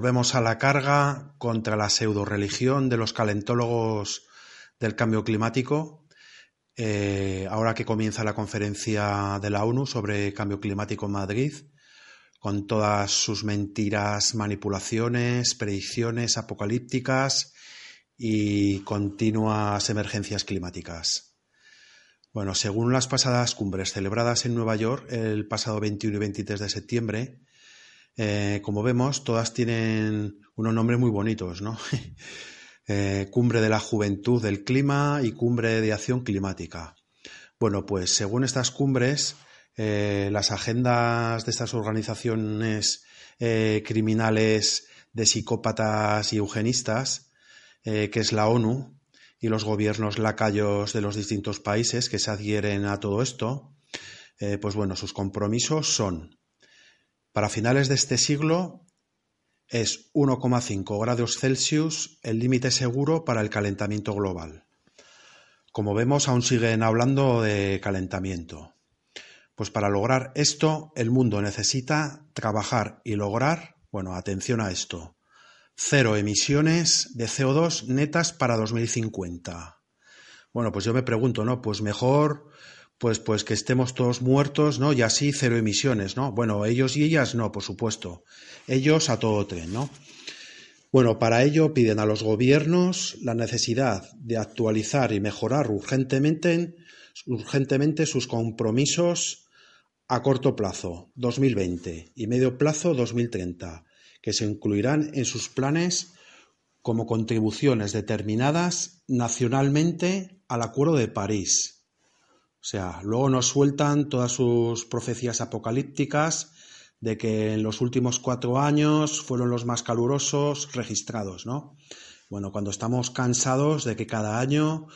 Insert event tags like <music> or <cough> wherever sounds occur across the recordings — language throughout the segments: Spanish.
Volvemos a la carga contra la pseudo-religión de los calentólogos del cambio climático. Eh, ahora que comienza la conferencia de la ONU sobre cambio climático en Madrid, con todas sus mentiras, manipulaciones, predicciones apocalípticas y continuas emergencias climáticas. Bueno, según las pasadas cumbres celebradas en Nueva York el pasado 21 y 23 de septiembre, eh, como vemos, todas tienen unos nombres muy bonitos, ¿no? <laughs> Eh, cumbre de la Juventud del Clima y Cumbre de Acción Climática. Bueno, pues según estas cumbres, eh, las agendas de estas organizaciones criminales de psicópatas y eugenistas, que es la ONU, y los gobiernos lacayos de los distintos países que se adhieren a todo esto, pues bueno, sus compromisos son para finales de este siglo es 1,5 grados Celsius el límite seguro para el calentamiento global. Como vemos, aún siguen hablando de calentamiento. Pues para lograr esto, el mundo necesita trabajar y lograr, bueno, atención a esto, cero emisiones de CO2 netas para 2050. Bueno, pues yo me pregunto, ¿no? Pues mejor pues, pues que estemos todos muertos, ¿no? Y así cero emisiones, ¿no? Bueno, ellos y ellas no, por supuesto. Ellos a todo tren, ¿no? Bueno, para ello piden a los gobiernos la necesidad de actualizar y mejorar urgentemente, urgentemente sus compromisos a corto plazo, 2020, y medio plazo, 2030, que se incluirán en sus planes como contribuciones determinadas nacionalmente al Acuerdo de París. O sea, luego nos sueltan todas sus profecías apocalípticas de que en los últimos cuatro años fueron los más calurosos registrados, ¿no? Bueno, cuando estamos cansados de que cada año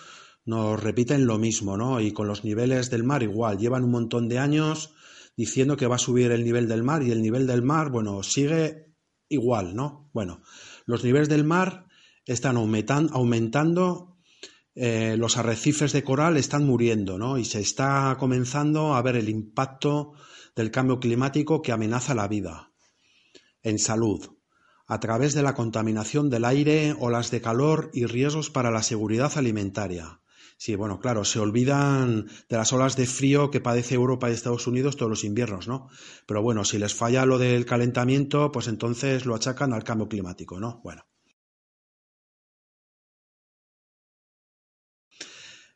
nos repiten lo mismo, ¿no? Y con los niveles del mar igual, llevan un montón de años diciendo que va a subir el nivel del mar y el nivel del mar, bueno, sigue igual, ¿no? Bueno, los niveles del mar están aumentando, eh, los arrecifes de coral están muriendo, ¿no? Y se está comenzando a ver el impacto del cambio climático que amenaza la vida. En salud, a través de la contaminación del aire, olas de calor y riesgos para la seguridad alimentaria. Sí, bueno, claro, se olvidan de las olas de frío que padece Europa y Estados Unidos todos los inviernos, ¿no? Pero bueno, si les falla lo del calentamiento, pues entonces lo achacan al cambio climático, ¿no? Bueno.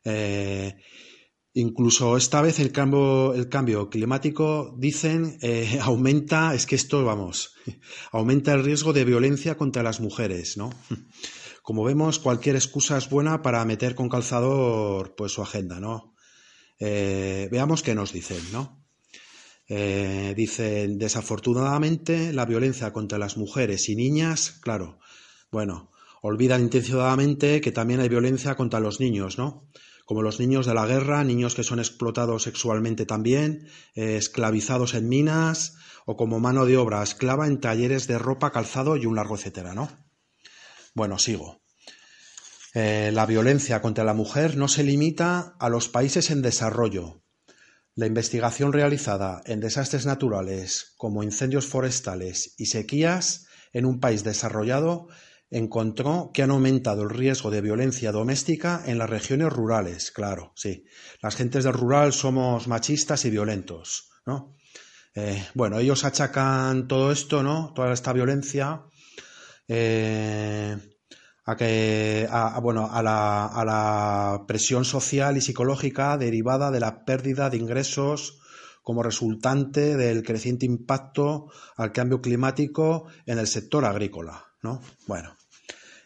Eh, incluso esta vez el cambio, el cambio climático, dicen, eh, <laughs> aumenta, es que esto, vamos, <laughs> aumenta el riesgo de violencia contra las mujeres, ¿no? <laughs> Como vemos, cualquier excusa es buena para meter con calzador pues su agenda, ¿no? Eh, veamos qué nos dicen, ¿no? Dicen, desafortunadamente, la violencia contra las mujeres y niñas, claro, bueno, olvidan intencionadamente que también hay violencia contra los niños, ¿no? Como los niños de la guerra, niños que son explotados sexualmente también, eh, esclavizados en minas o como mano de obra esclava en talleres de ropa, calzado y un largo etcétera, ¿no? Bueno, sigo. Eh, la violencia contra la mujer no se limita a los países en desarrollo. La investigación realizada en desastres naturales como incendios forestales y sequías en un país desarrollado encontró que han aumentado el riesgo de violencia doméstica en las regiones rurales. Claro, sí. Las gentes del rural somos machistas y violentos, ¿no? Eh, bueno, ellos achacan todo esto, ¿no? Toda esta violencia eh, a que bueno a la, a la presión social y psicológica derivada de la pérdida de ingresos como resultante del creciente impacto al cambio climático en el sector agrícola, ¿no? Bueno,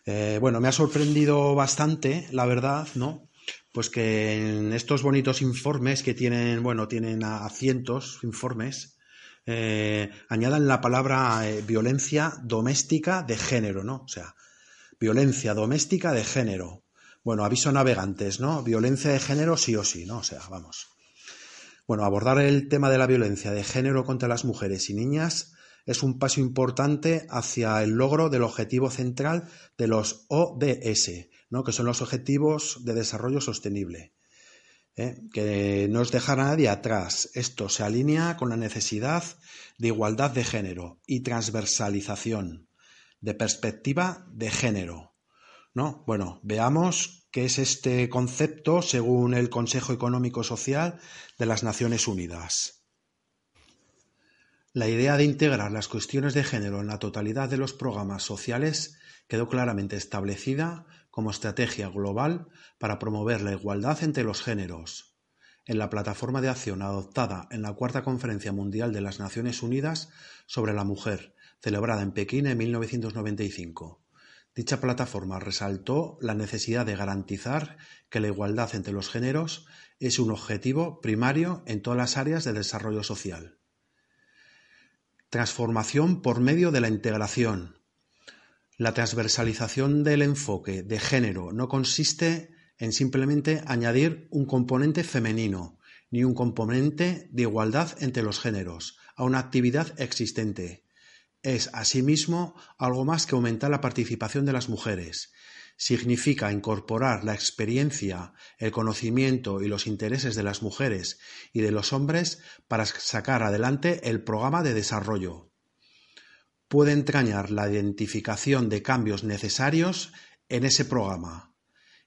eh, bueno, me ha sorprendido bastante, la verdad, ¿no? Pues que en estos bonitos informes que tienen, bueno, tienen a cientos informes, eh, añadan la palabra eh, violencia doméstica de género, ¿no? O sea, violencia doméstica de género. Bueno, aviso navegantes, ¿no? Violencia de género sí o sí, ¿no? O sea, vamos. Bueno, abordar el tema de la violencia de género contra las mujeres y niñas es un paso importante hacia el logro del objetivo central de los ODS, ¿no? que son los Objetivos de Desarrollo Sostenible. ¿eh? que no os deja nadie atrás. Esto se alinea con la necesidad de igualdad de género y transversalización, de perspectiva de género. ¿no? Bueno, veamos qué es este concepto según el Consejo Económico Social de las Naciones Unidas. La idea de integrar las cuestiones de género en la totalidad de los programas sociales quedó claramente establecida como estrategia global para promover la igualdad entre los géneros. En la plataforma de acción adoptada en la Cuarta Conferencia Mundial de las Naciones Unidas sobre la Mujer, celebrada en Pekín en 1995. Dicha plataforma resaltó la necesidad de garantizar que la igualdad entre los géneros es un objetivo primario en todas las áreas del desarrollo social. Transformación por medio de la integración, la transversalización del enfoque de género no consiste en simplemente añadir un componente femenino ni un componente de igualdad entre los géneros a una actividad existente. Es, asimismo, algo más que aumentar la participación de las mujeres. Significa incorporar la experiencia, el conocimiento y los intereses de las mujeres y de los hombres para sacar adelante el programa de desarrollo puede entrañar la identificación de cambios necesarios en ese programa.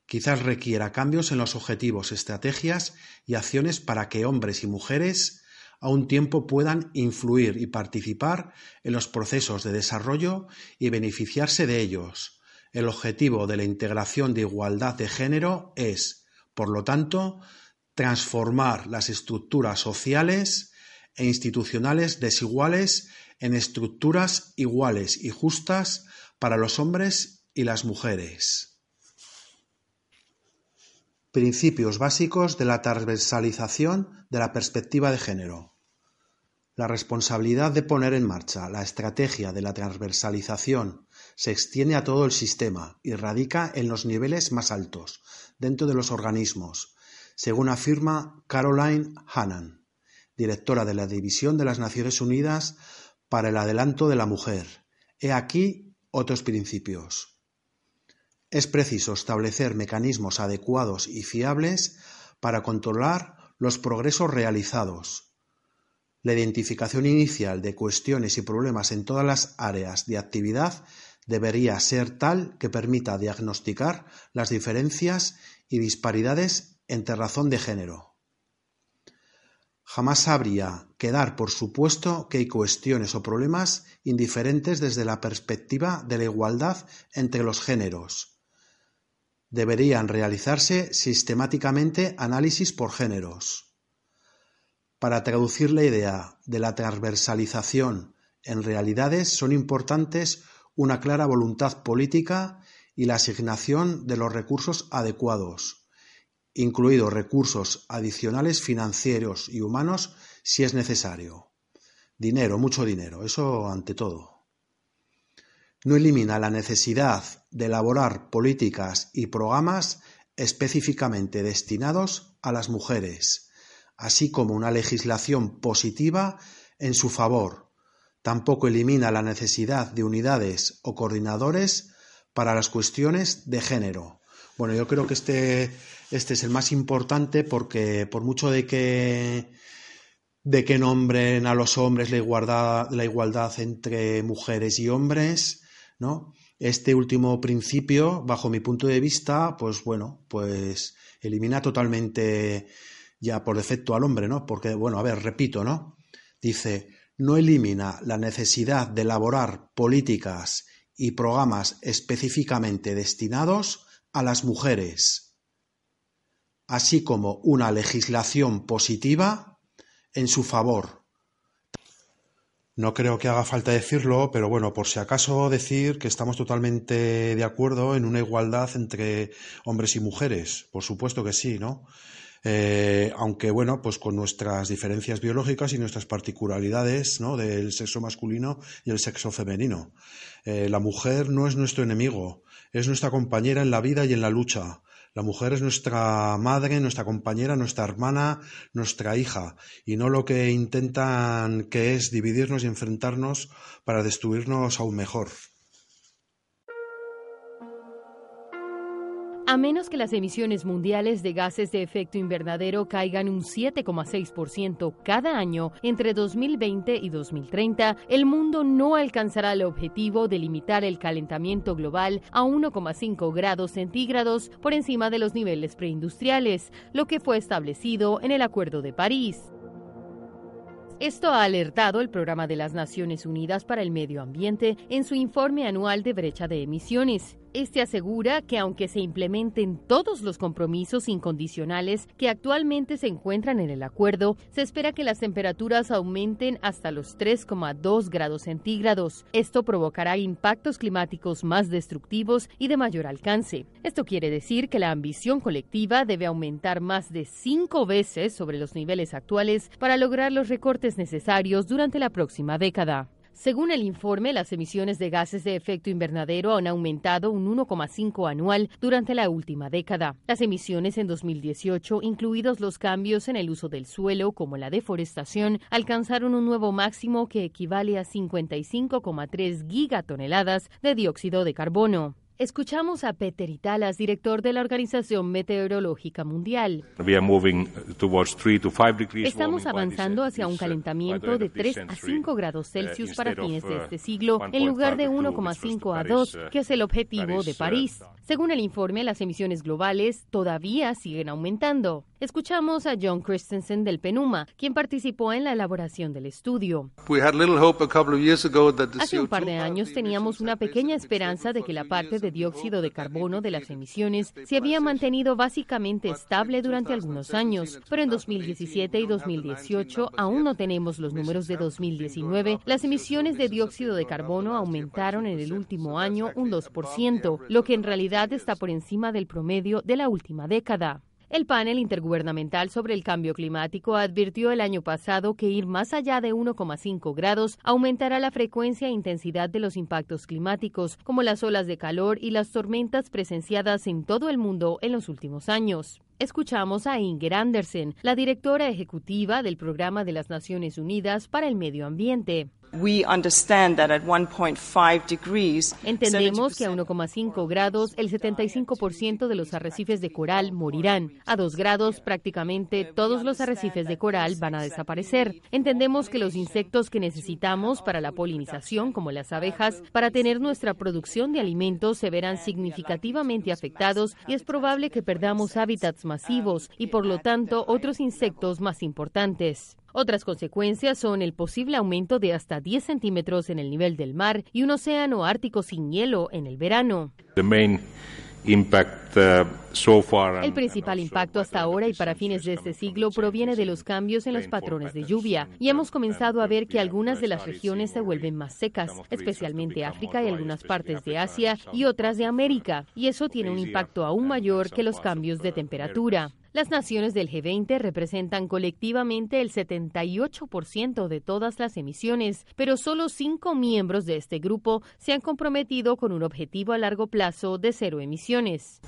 Quizás requiera cambios en los objetivos, estrategias y acciones para que hombres y mujeres a un tiempo puedan influir y participar en los procesos de desarrollo y beneficiarse de ellos. El objetivo de la integración de igualdad de género es, por lo tanto, transformar las estructuras sociales e institucionales desiguales en estructuras iguales y justas para los hombres y las mujeres. Principios básicos de la transversalización de la perspectiva de género. La responsabilidad de poner en marcha la estrategia de la transversalización se extiende a todo el sistema y radica en los niveles más altos, dentro de los organismos, según afirma Caroline Hannan, directora de la División de las Naciones Unidas para el Adelanto de la Mujer. He aquí otros principios. Es preciso establecer mecanismos adecuados y fiables para controlar los progresos realizados. La identificación inicial de cuestiones y problemas en todas las áreas de actividad debería ser tal que permita diagnosticar las diferencias y disparidades entre razón de género. Jamás habría que dar por supuesto que hay cuestiones o problemas indiferentes desde la perspectiva de la igualdad entre los géneros Deberían realizarse sistemáticamente análisis por géneros. Para traducir la idea de la transversalización en realidades son importantes una clara voluntad política y la asignación de los recursos adecuados, incluidos recursos adicionales financieros y humanos si es necesario. Dinero, mucho dinero, eso ante todo no elimina la necesidad de elaborar políticas y programas específicamente destinados a las mujeres, así como una legislación positiva en su favor. Tampoco elimina la necesidad de unidades o coordinadores para las cuestiones de género. Bueno, yo creo que este, este es el más importante porque por mucho de que de que nombren a los hombres la igualdad, la igualdad entre mujeres y hombres, ¿no? Este último principio, bajo mi punto de vista, pues bueno, pues elimina totalmente ya por defecto al hombre, ¿no? Porque, bueno, a ver, repito, ¿no? Dice, no elimina la necesidad de elaborar políticas y programas específicamente destinados a las mujeres, así como una legislación positiva en su favor, no creo que haga falta decirlo, pero bueno, por si acaso decir que estamos totalmente de acuerdo en una igualdad entre hombres y mujeres. Por supuesto que sí, ¿no? Eh, aunque bueno, pues con nuestras diferencias biológicas y nuestras particularidades, ¿no? Del sexo masculino y el sexo femenino. Eh, la mujer no es nuestro enemigo, es nuestra compañera en la vida y en la lucha. La mujer es nuestra madre, nuestra compañera, nuestra hermana, nuestra hija, y no lo que intentan que es dividirnos y enfrentarnos para destruirnos aún mejor. A menos que las emisiones mundiales de gases de efecto invernadero caigan un 7,6% cada año entre 2020 y 2030, el mundo no alcanzará el objetivo de limitar el calentamiento global a 1,5 grados centígrados por encima de los niveles preindustriales, lo que fue establecido en el Acuerdo de París. Esto ha alertado el Programa de las Naciones Unidas para el Medio Ambiente en su informe anual de brecha de emisiones. Este asegura que aunque se implementen todos los compromisos incondicionales que actualmente se encuentran en el acuerdo, se espera que las temperaturas aumenten hasta los 3,2 grados centígrados. Esto provocará impactos climáticos más destructivos y de mayor alcance. Esto quiere decir que la ambición colectiva debe aumentar más de cinco veces sobre los niveles actuales para lograr los recortes necesarios durante la próxima década. Según el informe, las emisiones de gases de efecto invernadero han aumentado un 1,5 anual durante la última década. Las emisiones en 2018, incluidos los cambios en el uso del suelo como la deforestación, alcanzaron un nuevo máximo que equivale a 55,3 gigatoneladas de dióxido de carbono. Escuchamos a Peter Italas, director de la Organización Meteorológica Mundial. Estamos avanzando hacia un uh, calentamiento de 3 a 5 grados uh, Celsius para fines de este siglo, en lugar de 1,5 a 2, uh, que es el objetivo de París. Según el informe, las emisiones globales todavía siguen aumentando. Escuchamos a John Christensen del PENUMA, quien participó en la elaboración del estudio. Hace un par de años teníamos una pequeña esperanza de que la parte de dióxido de carbono de las emisiones se había mantenido básicamente estable durante algunos años, pero en 2017 y 2018 aún no tenemos los números de 2019. Las emisiones de dióxido de carbono aumentaron en el último año un 2%, lo que en realidad está por encima del promedio de la última década. El panel intergubernamental sobre el cambio climático advirtió el año pasado que ir más allá de 1,5 grados aumentará la frecuencia e intensidad de los impactos climáticos, como las olas de calor y las tormentas presenciadas en todo el mundo en los últimos años. Escuchamos a Inger Andersen, la directora ejecutiva del Programa de las Naciones Unidas para el Medio Ambiente. Entendemos que a 1,5 grados el 75% de los arrecifes de coral morirán. A 2 grados prácticamente todos los arrecifes de coral van a desaparecer. Entendemos que los insectos que necesitamos para la polinización, como las abejas, para tener nuestra producción de alimentos se verán significativamente afectados y es probable que perdamos hábitats masivos y por lo tanto otros insectos más importantes. Otras consecuencias son el posible aumento de hasta 10 centímetros en el nivel del mar y un océano ártico sin hielo en el verano. Uh, el principal impacto hasta ahora y para fines de este siglo proviene de los cambios en los patrones de lluvia y hemos comenzado a ver que algunas de las regiones se vuelven más secas, especialmente África y algunas partes de Asia y otras de América, y eso tiene un impacto aún mayor que los cambios de temperatura. Las naciones del G20 representan colectivamente el 78% de todas las emisiones, pero solo cinco miembros de este grupo se han comprometido con un objetivo a largo plazo de cero emisiones.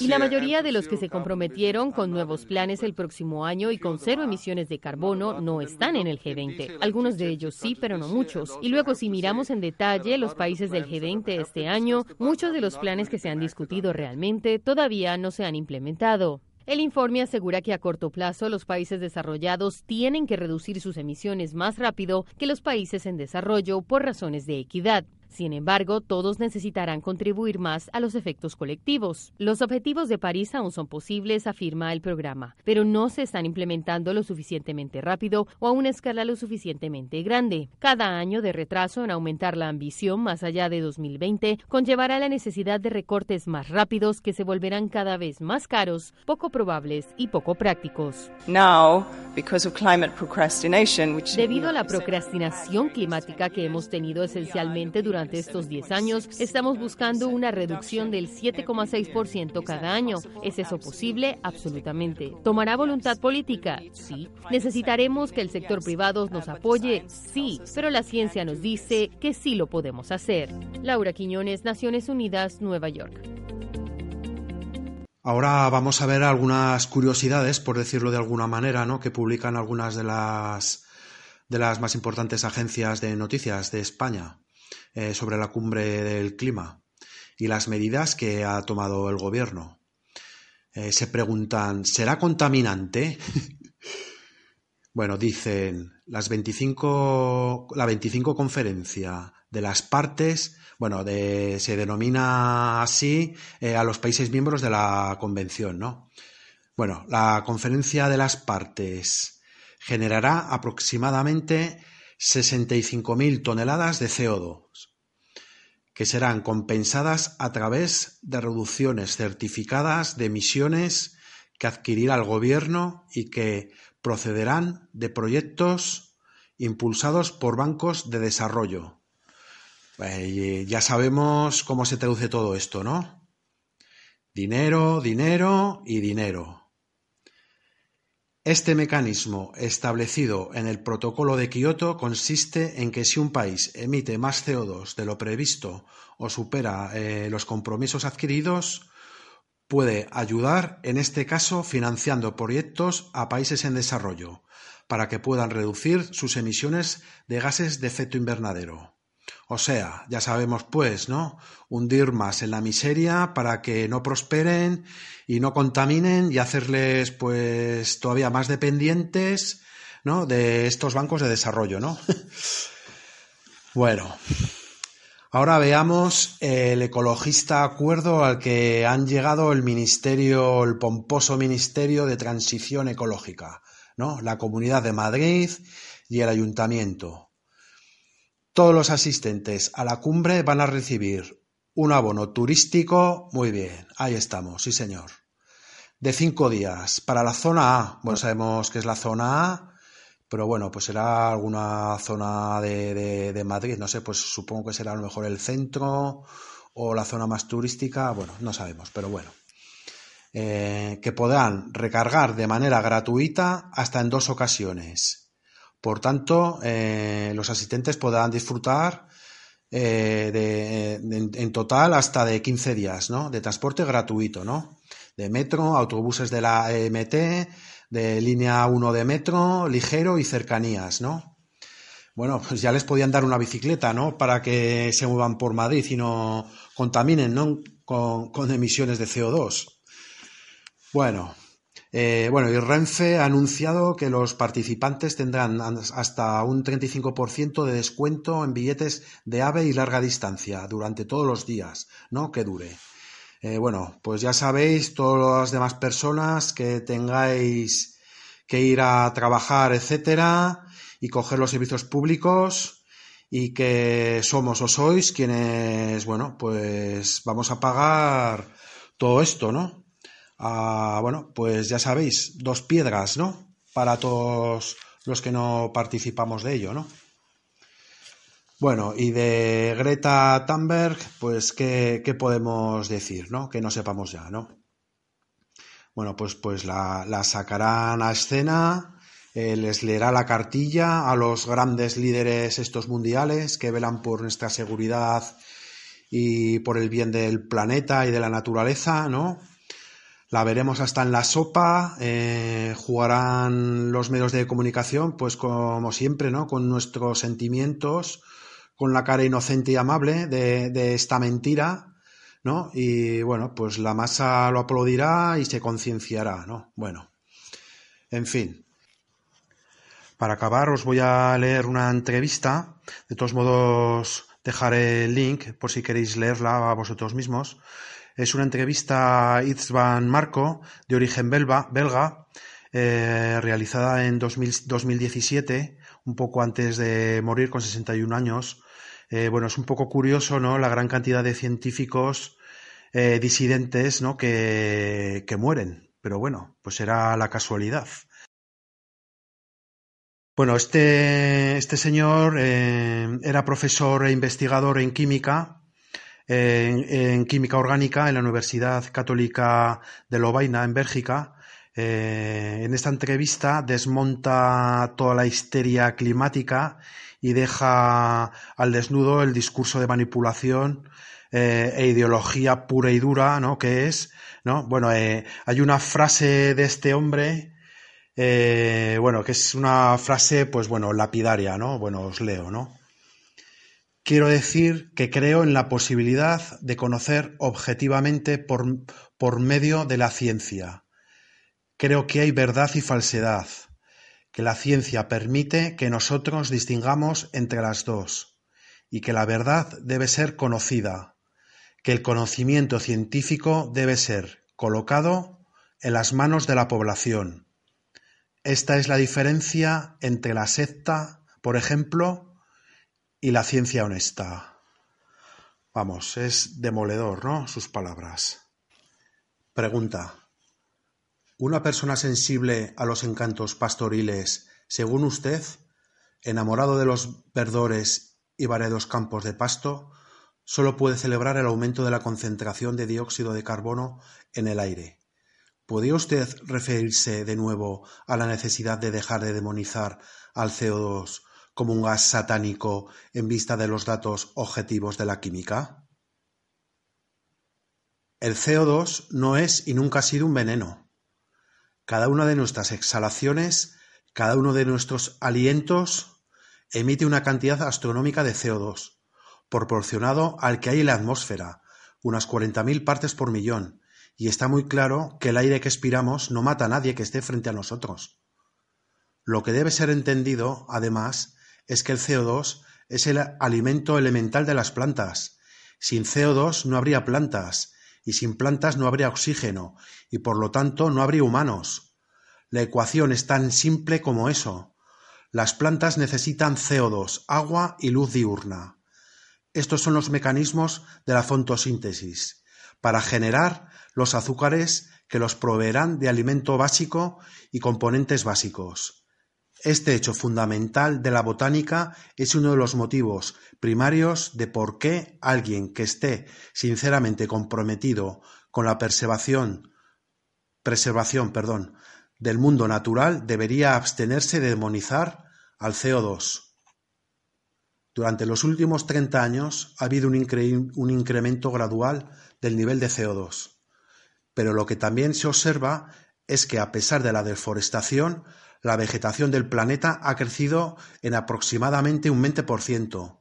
Y la mayoría de los que se comprometieron con nuevos planes el próximo año y con cero emisiones de carbono no están en el G20. Algunos de ellos sí, pero no muchos. Y luego si miramos en detalle los países del G20 este año, muchos de los planes que se han discutido realmente todavía no se han implementado. El informe asegura que a corto plazo los países desarrollados tienen que reducir sus emisiones más rápido que los países en desarrollo por razones de equidad. Sin embargo, todos necesitarán contribuir más a los efectos colectivos. Los objetivos de París aún son posibles, afirma el programa, pero no se están implementando lo suficientemente rápido o a una escala lo suficientemente grande. Cada año de retraso en aumentar la ambición más allá de 2020 conllevará la necesidad de recortes más rápidos que se volverán cada vez más caros, poco probables y poco prácticos. Debido a la procrastinación climática que hemos tenido esencialmente durante durante estos 10 años, estamos buscando una reducción del 7,6% cada año. ¿Es eso posible? Absolutamente. ¿Tomará voluntad política? Sí. ¿Necesitaremos que el sector privado nos apoye? Sí. Pero la ciencia nos dice que sí lo podemos hacer. Laura Quiñones, Naciones Unidas, Nueva York. Ahora vamos a ver algunas curiosidades, por decirlo de alguna manera, ¿no? que publican algunas de las de las más importantes agencias de noticias de España. Eh, sobre la cumbre del clima y las medidas que ha tomado el gobierno. Eh, se preguntan, ¿será contaminante? <laughs> bueno, dicen, las 25, la 25 conferencia de las partes, bueno, se denomina así eh, a los países miembros de la convención, ¿no? Bueno, la conferencia de las partes generará aproximadamente 65.000 toneladas de CO2, que serán compensadas a través de reducciones certificadas de emisiones que adquirirá el Gobierno y que procederán de proyectos impulsados por bancos de desarrollo. Eh, ya sabemos cómo se traduce todo esto, ¿no? Dinero, dinero y dinero. Este mecanismo establecido en el Protocolo de Kioto consiste en que si un país emite más CO2 de lo previsto o supera eh, los compromisos adquiridos, puede ayudar, en este caso, financiando proyectos a países en desarrollo para que puedan reducir sus emisiones de gases de efecto invernadero. O sea, ya sabemos pues, ¿no? Hundir más en la miseria para que no prosperen y no contaminen y hacerles pues todavía más dependientes, ¿no? De estos bancos de desarrollo, ¿no? <laughs> bueno, ahora veamos el ecologista acuerdo al que han llegado el ministerio, el pomposo ministerio de transición ecológica, ¿no? La Comunidad de Madrid y el Ayuntamiento. Todos los asistentes a la cumbre van a recibir un abono turístico. Muy bien, ahí estamos, sí señor. De cinco días. Para la zona A, bueno, sabemos que es la zona A, pero bueno, pues será alguna zona de, Madrid, no sé, pues supongo que será a lo mejor el centro o la zona más turística, bueno, no sabemos, pero bueno. Eh, que podrán recargar de manera gratuita hasta en dos ocasiones por tanto, eh, los asistentes podrán disfrutar eh, de, en, total hasta de 15 días ¿no? de transporte gratuito, ¿no? de metro, autobuses de la EMT, de línea 1 de metro, ligero y cercanías, ¿no? Bueno, pues ya les podían dar una bicicleta, ¿no? Para que se muevan por Madrid y no contaminen, ¿no? Con, con emisiones de CO2. Bueno, eh, bueno, y Renfe ha anunciado que los participantes tendrán hasta un 35% de descuento en billetes de AVE y larga distancia durante todos los días, ¿no? Que dure. Eh, bueno, pues ya sabéis, todas las demás personas que tengáis que ir a trabajar, etcétera, y coger los servicios públicos, y que somos o sois quienes, bueno, pues vamos a pagar todo esto, ¿no? Bueno, pues ya sabéis, dos piedras, ¿no? Para todos los que no participamos de ello, ¿no? Bueno, y de Greta Thunberg, pues, ¿qué, podemos decir, ¿no? Que no sepamos ya, ¿no? Bueno, pues, pues la, sacarán a escena, eh, les leerá la cartilla a los grandes líderes estos mundiales que velan por nuestra seguridad y por el bien del planeta y de la naturaleza, ¿no? La veremos hasta en la sopa, eh, jugarán los medios de comunicación, pues como siempre, ¿no? Con nuestros sentimientos, con la cara inocente y amable de, esta mentira, ¿no? Y bueno, pues la masa lo aplaudirá y se concienciará, ¿no? Bueno, en fin. Para acabar os voy a leer una entrevista, de todos modos dejaré el link por si queréis leerla a vosotros mismos es una entrevista a Marco, de origen belga, belga eh, realizada en 2017, un poco antes de morir con 61 años. Eh, bueno, es un poco curioso, ¿no? La gran cantidad de científicos eh, disidentes, ¿no? Que, que mueren. Pero bueno, pues era la casualidad. Bueno, este, este señor era profesor e investigador en química en, química orgánica en la Universidad Católica de Lovaina, en Bélgica. Eh, en esta entrevista desmonta toda la histeria climática y deja al desnudo el discurso de manipulación eh, e ideología pura y dura, ¿no? Que es, ¿no? Bueno, eh, hay una frase de este hombre, bueno, que es una frase, pues bueno, lapidaria, ¿no? Bueno, os leo, ¿no? Quiero decir que creo en la posibilidad de conocer objetivamente por, medio de la ciencia. Creo que hay verdad y falsedad, que la ciencia permite que nosotros distingamos entre las dos, y que la verdad debe ser conocida, que el conocimiento científico debe ser colocado en las manos de la población. Esta es la diferencia entre la secta, por ejemplo, y la ciencia honesta. Vamos, es demoledor, ¿no? Sus palabras. Pregunta. ¿Una persona sensible a los encantos pastoriles, según usted, enamorado de los verdores y variados campos de pasto, solo puede celebrar el aumento de la concentración de dióxido de carbono en el aire? ¿Podría usted referirse de nuevo a la necesidad de dejar de demonizar al CO2 como un gas satánico en vista de los datos objetivos de la química? El CO2 no es y nunca ha sido un veneno. Cada una de nuestras exhalaciones, cada uno de nuestros alientos emite una cantidad astronómica de CO2, proporcionado al que hay en la atmósfera, unas 40.000 partes por millón, y está muy claro que el aire que expiramos no mata a nadie que esté frente a nosotros. Lo que debe ser entendido, además, es que el CO2 es el alimento elemental de las plantas. Sin CO2 no habría plantas, y sin plantas no habría oxígeno, y por lo tanto no habría humanos. La ecuación es tan simple como eso. Las plantas necesitan CO2, agua y luz diurna. Estos son los mecanismos de la fotosíntesis, para generar los azúcares que los proveerán de alimento básico y componentes básicos. Este hecho fundamental de la botánica es uno de los motivos primarios de por qué alguien que esté sinceramente comprometido con la preservación, del mundo natural debería abstenerse de demonizar al CO2. Durante los últimos 30 años ha habido un, un incremento gradual del nivel de CO2. Pero lo que también se observa es que a pesar de la deforestación, la vegetación del planeta ha crecido en aproximadamente un 20%.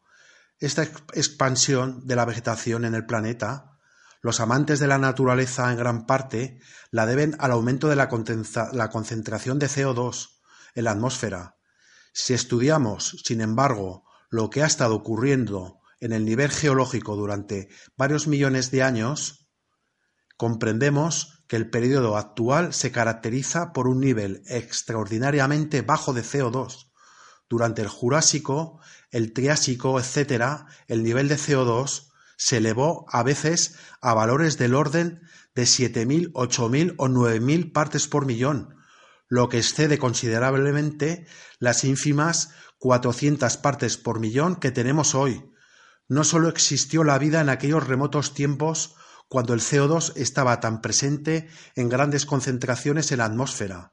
Esta expansión de la vegetación en el planeta, los amantes de la naturaleza en gran parte la deben al aumento de la, concentración de CO2 en la atmósfera. Si estudiamos, sin embargo, lo que ha estado ocurriendo en el nivel geológico durante varios millones de años, Comprendemos que el período actual se caracteriza por un nivel extraordinariamente bajo de CO2. Durante el Jurásico, el Triásico, etc., el nivel de CO2 se elevó a veces a valores del orden de 7.000, 8.000 o 9.000 partes por millón, lo que excede considerablemente las ínfimas 400 partes por millón que tenemos hoy. No solo existió la vida en aquellos remotos tiempos cuando el CO2 estaba tan presente en grandes concentraciones en la atmósfera,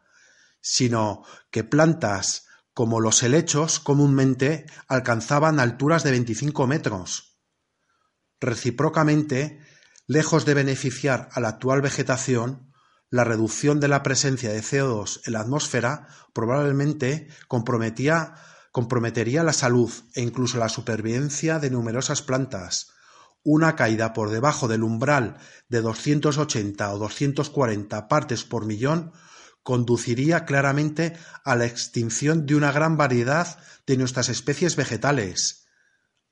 sino que plantas como los helechos comúnmente alcanzaban alturas de 25 metros. Recíprocamente, lejos de beneficiar a la actual vegetación, la reducción de la presencia de CO2 en la atmósfera probablemente comprometería la salud e incluso la supervivencia de numerosas plantas, una caída por debajo del umbral de 280 o 240 partes por millón conduciría claramente a la extinción de una gran variedad de nuestras especies vegetales.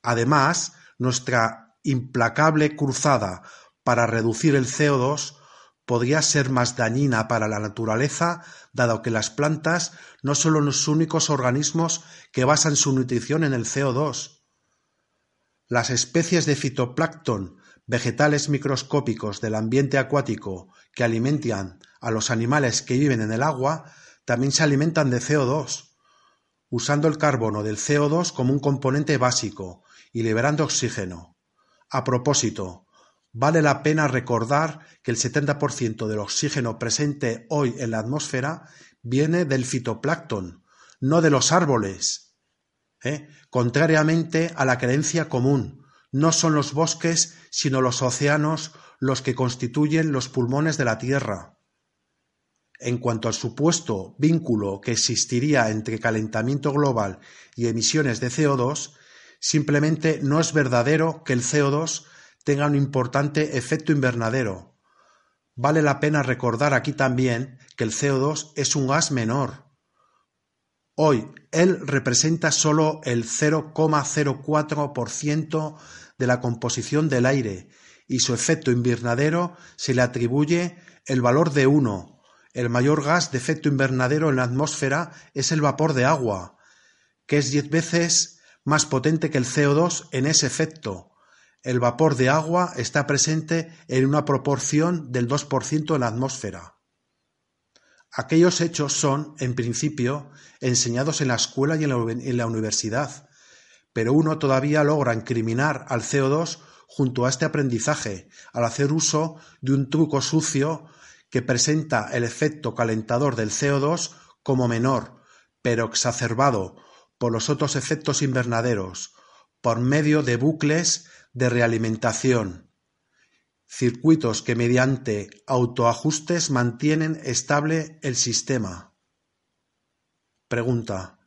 Además, nuestra implacable cruzada para reducir el CO2 podría ser más dañina para la naturaleza, dado que las plantas no son los únicos organismos que basan su nutrición en el CO2. Las especies de fitoplancton, vegetales microscópicos del ambiente acuático que alimentan a los animales que viven en el agua, también se alimentan de CO2, usando el carbono del CO2 como un componente básico y liberando oxígeno. A propósito, vale la pena recordar que el 70% del oxígeno presente hoy en la atmósfera viene del fitoplancton, no de los árboles. ¿eh? Contrariamente a la creencia común. No son los bosques, sino los océanos los que constituyen los pulmones de la Tierra. En cuanto al supuesto vínculo que existiría entre calentamiento global y emisiones de CO2, simplemente no es verdadero que el CO2 tenga un importante efecto invernadero. Vale la pena recordar aquí también que el CO2 es un gas menor, Hoy él representa solo el 0,04% de la composición del aire y su efecto invernadero se le atribuye el valor de 1. El mayor gas de efecto invernadero en la atmósfera es el vapor de agua, que es diez veces más potente que el CO2 en ese efecto. El vapor de agua está presente en una proporción del 2% en la atmósfera. Aquellos hechos son, en principio, enseñados en la escuela y en la, universidad, pero uno todavía logra incriminar al CO2 junto a este aprendizaje, al hacer uso de un truco sucio que presenta el efecto calentador del CO2 como menor, pero exacerbado por los otros efectos invernaderos, por medio de bucles de realimentación, circuitos que mediante autoajustes mantienen estable el sistema. Pregunta.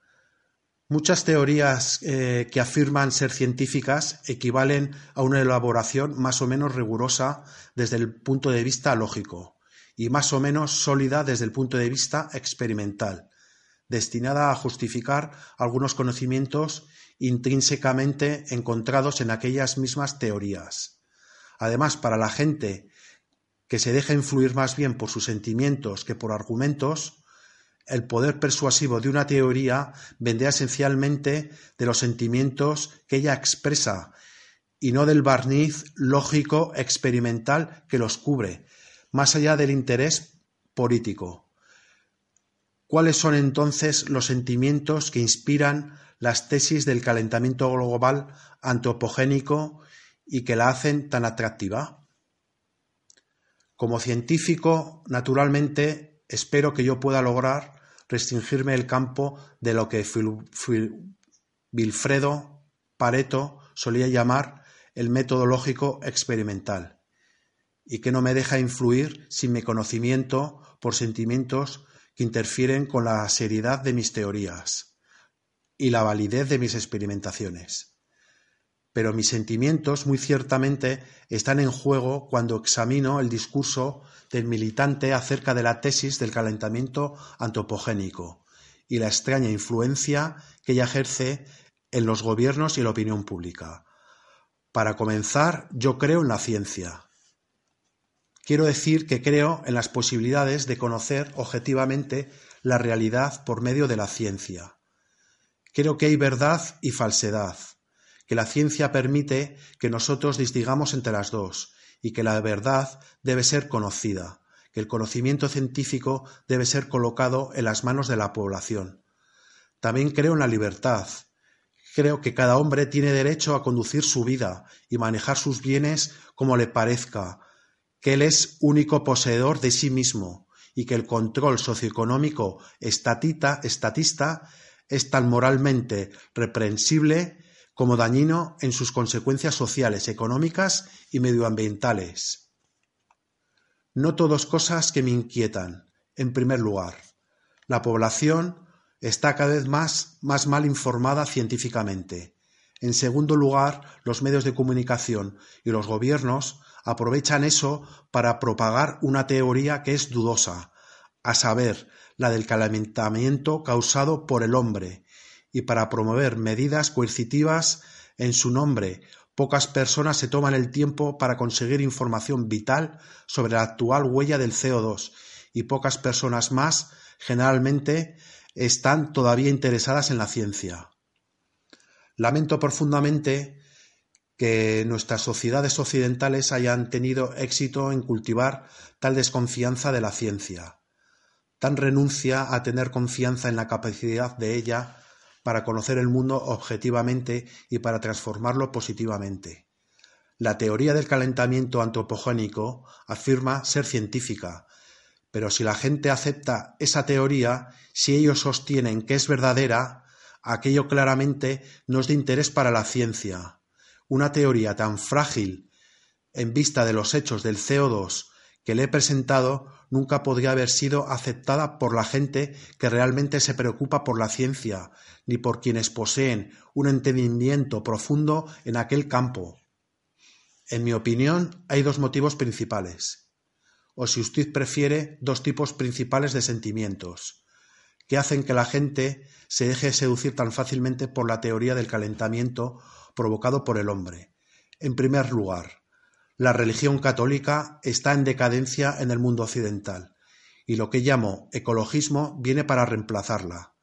Muchas teorías eh, que afirman ser científicas equivalen a una elaboración más o menos rigurosa desde el punto de vista lógico y más o menos sólida desde el punto de vista experimental, destinada a justificar algunos conocimientos intrínsecamente encontrados en aquellas mismas teorías. Además, para la gente que se deja influir más bien por sus sentimientos que por argumentos, el poder persuasivo de una teoría vendría esencialmente de los sentimientos que ella expresa y no del barniz lógico experimental que los cubre, más allá del interés político. ¿Cuáles son entonces los sentimientos que inspiran las tesis del calentamiento global antropogénico y que la hacen tan atractiva? Como científico, naturalmente, espero que yo pueda lograr restringirme el campo de lo que Wilfredo Pareto solía llamar el método lógico experimental, y que no me deja influir sin mi conocimiento por sentimientos que interfieren con la seriedad de mis teorías y la validez de mis experimentaciones pero mis sentimientos muy ciertamente están en juego cuando examino el discurso del militante acerca de la tesis del calentamiento antropogénico y la extraña influencia que ella ejerce en los gobiernos y la opinión pública. Para comenzar, yo creo en la ciencia. Quiero decir que creo en las posibilidades de conocer objetivamente la realidad por medio de la ciencia. Creo que hay verdad y falsedad que la ciencia permite que nosotros distingamos entre las dos y que la verdad debe ser conocida, que el conocimiento científico debe ser colocado en las manos de la población. También creo en la libertad. Creo que cada hombre tiene derecho a conducir su vida y manejar sus bienes como le parezca, que él es único poseedor de sí mismo y que el control socioeconómico estatista es tan moralmente reprensible como dañino en sus consecuencias sociales, económicas y medioambientales. No todos cosas que me inquietan. En primer lugar, la población está cada vez más, más mal informada científicamente. En segundo lugar, los medios de comunicación y los gobiernos aprovechan eso para propagar una teoría que es dudosa, a saber, la del calentamiento causado por el hombre y para promover medidas coercitivas en su nombre. Pocas personas se toman el tiempo para conseguir información vital sobre la actual huella del CO2 y pocas personas más generalmente están todavía interesadas en la ciencia. Lamento profundamente que nuestras sociedades occidentales hayan tenido éxito en cultivar tal desconfianza de la ciencia, tan renuncia a tener confianza en la capacidad de ella para conocer el mundo objetivamente y para transformarlo positivamente. La teoría del calentamiento antropogénico afirma ser científica, pero si la gente acepta esa teoría, si ellos sostienen que es verdadera, aquello claramente no es de interés para la ciencia. Una teoría tan frágil en vista de los hechos del CO2 que le he presentado nunca podría haber sido aceptada por la gente que realmente se preocupa por la ciencia, ni por quienes poseen un entendimiento profundo en aquel campo. En mi opinión, hay dos motivos principales, o si usted prefiere, dos tipos principales de sentimientos, que hacen que la gente se deje seducir tan fácilmente por la teoría del calentamiento provocado por el hombre. En primer lugar, la religión católica está en decadencia en el mundo occidental, y lo que llamo ecologismo viene para reemplazarla.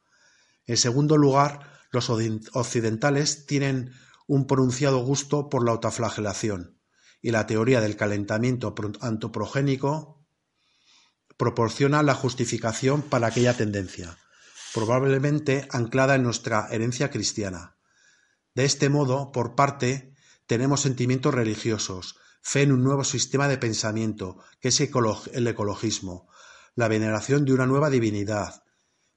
En segundo lugar, los occidentales tienen un pronunciado gusto por la autoflagelación, y la teoría del calentamiento antroprogénico proporciona la justificación para aquella tendencia, probablemente anclada en nuestra herencia cristiana. De este modo, por parte, tenemos sentimientos religiosos, fe en un nuevo sistema de pensamiento, que es el ecologismo, la veneración de una nueva divinidad,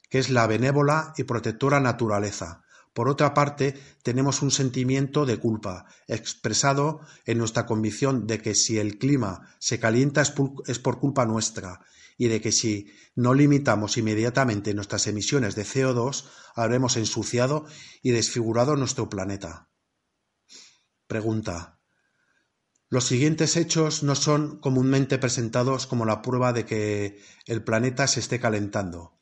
que es la benévola y protectora naturaleza, Por otra parte, tenemos un sentimiento de culpa, expresado en nuestra convicción de que si el clima se calienta es por culpa nuestra y de que si no limitamos inmediatamente nuestras emisiones de CO2 habremos ensuciado y desfigurado nuestro planeta. Pregunta. Los siguientes hechos no son comúnmente presentados como la prueba de que el planeta se esté calentando,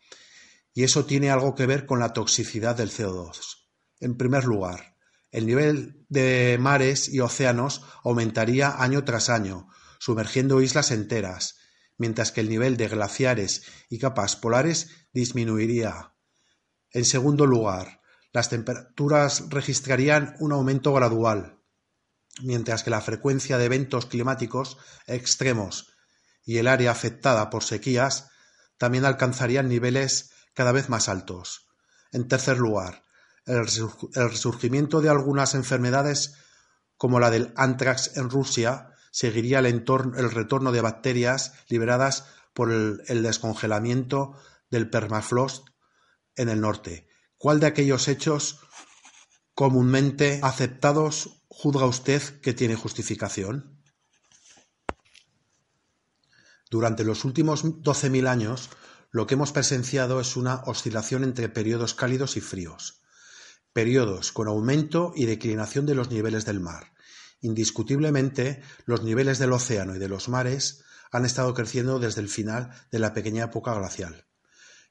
y eso tiene algo que ver con la toxicidad del CO2. En primer lugar, el nivel de mares y océanos aumentaría año tras año, sumergiendo islas enteras, mientras que el nivel de glaciares y capas polares disminuiría. En segundo lugar, las temperaturas registrarían un aumento gradual, mientras que la frecuencia de eventos climáticos extremos y el área afectada por sequías también alcanzarían niveles cada vez más altos. En tercer lugar, el resurgimiento de algunas enfermedades como la del anthrax en Rusia seguiría el, retorno de bacterias liberadas por el, descongelamiento del permafrost en el norte. ¿Cuál de aquellos hechos comúnmente aceptados juzga usted que tiene justificación? Durante los últimos 12.000 años, lo que hemos presenciado es una oscilación entre periodos cálidos y fríos periodos con aumento y declinación de los niveles del mar. Indiscutiblemente, los niveles del océano y de los mares han estado creciendo desde el final de la pequeña época glacial,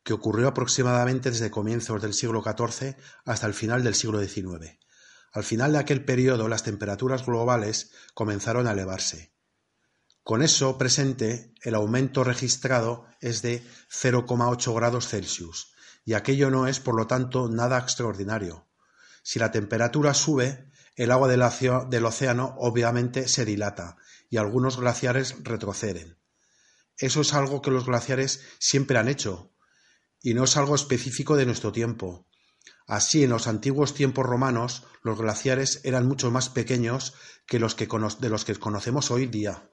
que ocurrió aproximadamente desde comienzos del siglo XIV hasta el final del siglo XIX. Al final de aquel periodo las temperaturas globales comenzaron a elevarse. Con eso presente, el aumento registrado es de 0,8 grados Celsius, y aquello no es, por lo tanto, nada extraordinario. Si la temperatura sube, el agua del, océano obviamente se dilata y algunos glaciares retroceden. Eso es algo que los glaciares siempre han hecho, y no es algo específico de nuestro tiempo. Así, en los antiguos tiempos romanos, los glaciares eran mucho más pequeños que los que de los que conocemos hoy día.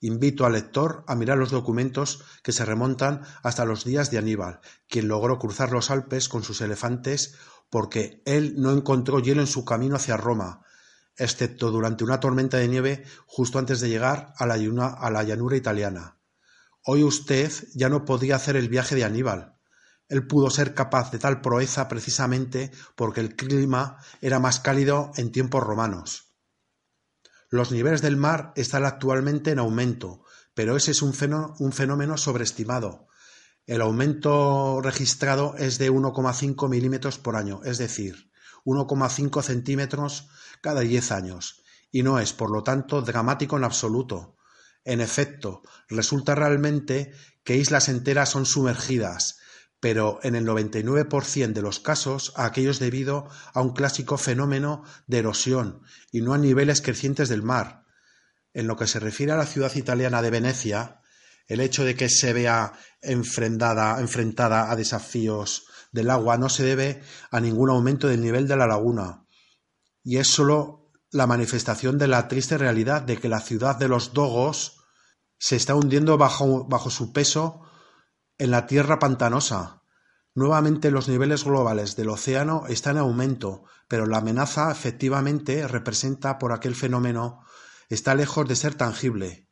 Invito al lector a mirar los documentos que se remontan hasta los días de Aníbal, quien logró cruzar los Alpes con sus elefantes porque él no encontró hielo en su camino hacia Roma, excepto durante una tormenta de nieve justo antes de llegar a la, llanura italiana. Hoy usted ya no podía hacer el viaje de Aníbal. Él pudo ser capaz de tal proeza precisamente porque el clima era más cálido en tiempos romanos. Los niveles del mar están actualmente en aumento, pero ese es un fenómeno sobreestimado. El aumento registrado es de 1,5 milímetros por año, es decir, 1,5 centímetros cada 10 años, y no es, por lo tanto, dramático en absoluto. En efecto, resulta realmente que islas enteras son sumergidas, pero en el 99% de los casos aquello es debido a un clásico fenómeno de erosión y no a niveles crecientes del mar. En lo que se refiere a la ciudad italiana de Venecia, el hecho de que se vea enfrentada, a desafíos del agua no se debe a ningún aumento del nivel de la laguna y es sólo la manifestación de la triste realidad de que la ciudad de los Dogos se está hundiendo bajo su peso en la tierra pantanosa. Nuevamente los niveles globales del océano están en aumento, pero la amenaza efectivamente representa por aquel fenómeno está lejos de ser tangible.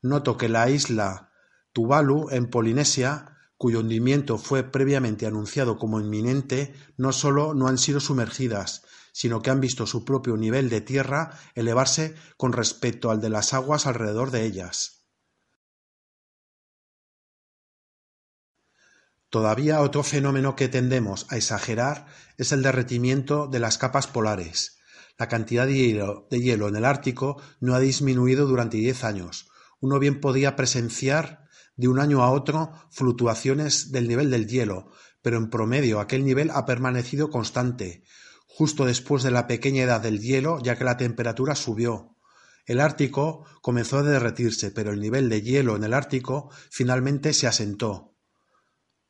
Noto que la isla Tuvalu, en Polinesia, cuyo hundimiento fue previamente anunciado como inminente, no solo no han sido sumergidas, sino que han visto su propio nivel de tierra elevarse con respecto al de las aguas alrededor de ellas. Todavía otro fenómeno que tendemos a exagerar es el derretimiento de las capas polares. La cantidad de hielo, en el Ártico no ha disminuido durante diez años, uno bien podía presenciar de un año a otro fluctuaciones del nivel del hielo, pero en promedio aquel nivel ha permanecido constante, justo después de la pequeña edad del hielo, ya que la temperatura subió. El Ártico comenzó a derretirse, pero el nivel de hielo en el Ártico finalmente se asentó.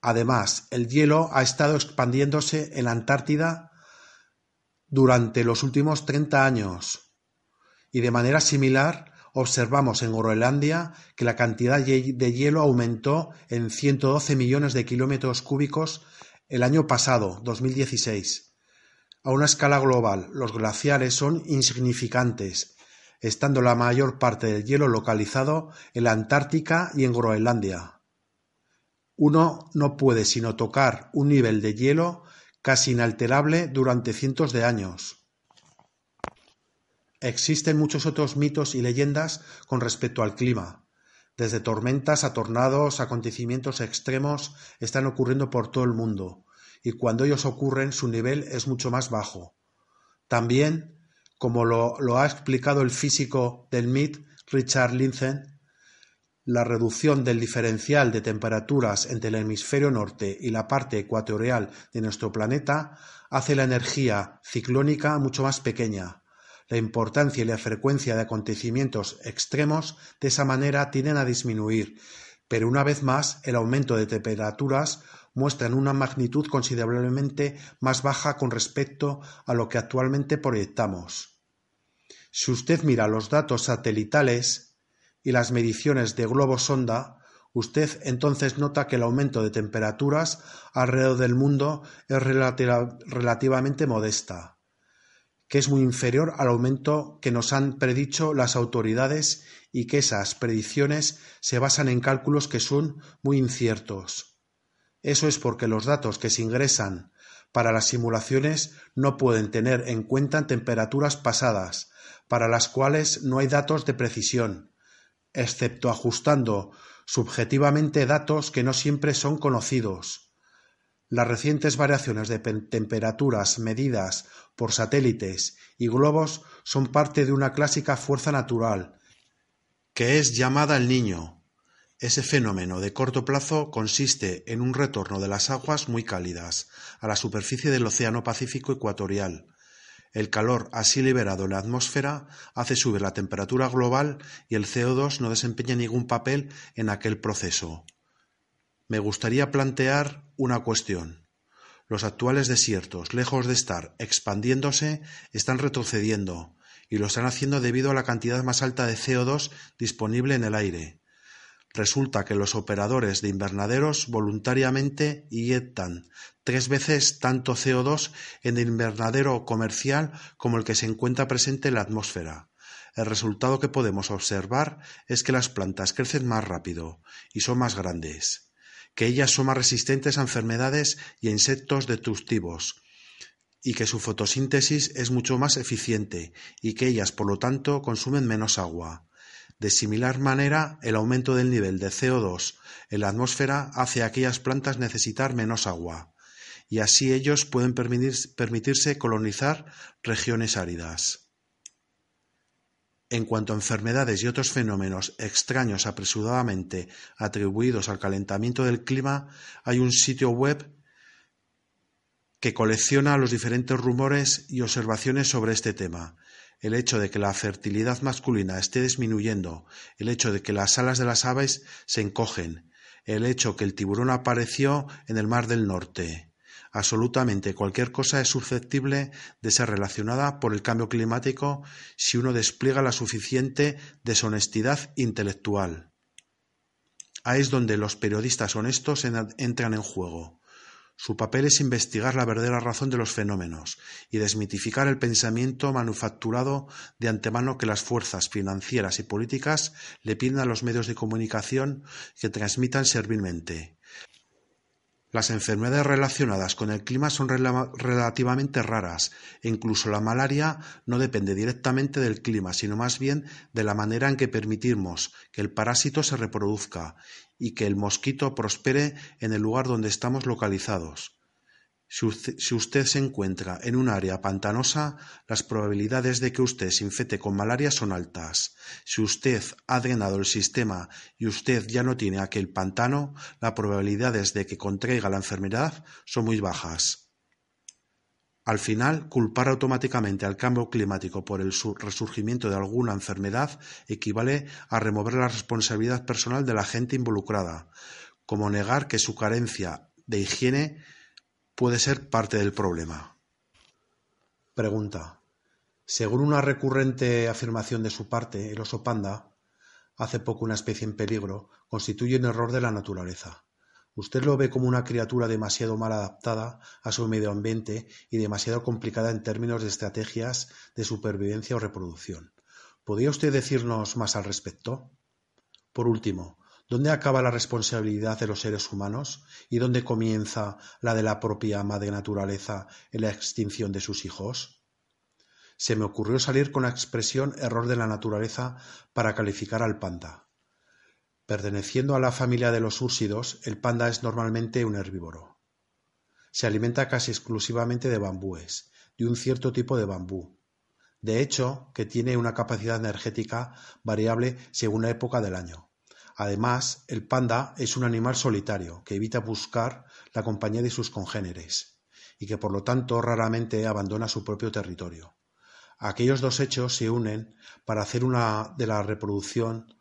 Además, el hielo ha estado expandiéndose en la Antártida durante los últimos treinta años, y de manera similar Observamos en Groenlandia que la cantidad de hielo aumentó en 112 millones de kilómetros cúbicos el año pasado, 2016. A una escala global, los glaciares son insignificantes, estando la mayor parte del hielo localizado en la Antártica y en Groenlandia. Uno no puede sino tocar un nivel de hielo casi inalterable durante cientos de años. Existen muchos otros mitos y leyendas con respecto al clima. Desde tormentas a tornados, acontecimientos extremos están ocurriendo por todo el mundo, y cuando ellos ocurren su nivel es mucho más bajo. También, como lo, ha explicado el físico del MIT Richard Linzen, la reducción del diferencial de temperaturas entre el hemisferio norte y la parte ecuatorial de nuestro planeta hace la energía ciclónica mucho más pequeña. La importancia y la frecuencia de acontecimientos extremos de esa manera tienden a disminuir, pero una vez más el aumento de temperaturas muestran una magnitud considerablemente más baja con respecto a lo que actualmente proyectamos. Si usted mira los datos satelitales y las mediciones de globo sonda, usted entonces nota que el aumento de temperaturas alrededor del mundo es relativamente modesta, que es muy inferior al aumento que nos han predicho las autoridades y que esas predicciones se basan en cálculos que son muy inciertos. Eso es porque los datos que se ingresan para las simulaciones no pueden tener en cuenta temperaturas pasadas, para las cuales no hay datos de precisión, excepto ajustando subjetivamente datos que no siempre son conocidos. Las recientes variaciones de temperaturas medidas por satélites y globos son parte de una clásica fuerza natural, que es llamada el niño, ese fenómeno de corto plazo consiste en un retorno de las aguas muy cálidas a la superficie del Océano Pacífico ecuatorial. El calor así liberado en la atmósfera hace subir la temperatura global y el CO2 no desempeña ningún papel en aquel proceso. Me gustaría plantear una cuestión. Los actuales desiertos, lejos de estar expandiéndose, están retrocediendo, y lo están haciendo debido a la cantidad más alta de CO2 disponible en el aire. Resulta que los operadores de invernaderos voluntariamente inyectan tres veces tanto CO2 en el invernadero comercial como el que se encuentra presente en la atmósfera. El resultado que podemos observar es que las plantas crecen más rápido y son más grandes, que ellas son más resistentes a enfermedades y a insectos destructivos, y que su fotosíntesis es mucho más eficiente y que ellas, por lo tanto, consumen menos agua. De similar manera, el aumento del nivel de CO2 en la atmósfera hace a aquellas plantas necesitar menos agua, y así ellos pueden permitirse colonizar regiones áridas. En cuanto a enfermedades y otros fenómenos extraños apresuradamente atribuidos al calentamiento del clima, hay un sitio web que colecciona los diferentes rumores y observaciones sobre este tema, el hecho de que la fertilidad masculina esté disminuyendo, el hecho de que las alas de las aves se encogen, el hecho que el tiburón apareció en el Mar del Norte. Absolutamente cualquier cosa es susceptible de ser relacionada por el cambio climático si uno despliega la suficiente deshonestidad intelectual. Ahí es donde los periodistas honestos entran en juego. Su papel es investigar la verdadera razón de los fenómenos y desmitificar el pensamiento manufacturado de antemano que las fuerzas financieras y políticas le piden a los medios de comunicación que transmitan servilmente. Las enfermedades relacionadas con el clima son relativamente raras e incluso la malaria no depende directamente del clima, sino más bien de la manera en que permitimos que el parásito se reproduzca y que el mosquito prospere en el lugar donde estamos localizados. Si usted, se encuentra en un área pantanosa, las probabilidades de que usted se infecte con malaria son altas. Si usted ha drenado el sistema y usted ya no tiene aquel pantano, las probabilidades de que contraiga la enfermedad son muy bajas. Al final, culpar automáticamente al cambio climático por el resurgimiento de alguna enfermedad equivale a remover la responsabilidad personal de la gente involucrada, como negar que su carencia de higiene puede ser parte del problema. Pregunta. Según una recurrente afirmación de su parte, el oso panda, hace poco una especie en peligro, constituye un error de la naturaleza. Usted lo ve como una criatura demasiado mal adaptada a su medio ambiente y demasiado complicada en términos de estrategias de supervivencia o reproducción. ¿Podría usted decirnos más al respecto? Por último, ¿dónde acaba la responsabilidad de los seres humanos y dónde comienza la de la propia madre naturaleza en la extinción de sus hijos? Se me ocurrió salir con la expresión error de la naturaleza para calificar al panda. Perteneciendo a la familia de los úrsidos, el panda es normalmente un herbívoro. Se alimenta casi exclusivamente de bambúes, de un cierto tipo de bambú. De hecho, que tiene una capacidad energética variable según la época del año. Además, el panda es un animal solitario que evita buscar la compañía de sus congéneres y que por lo tanto raramente abandona su propio territorio. Aquellos dos hechos se unen para hacer una de la reproducción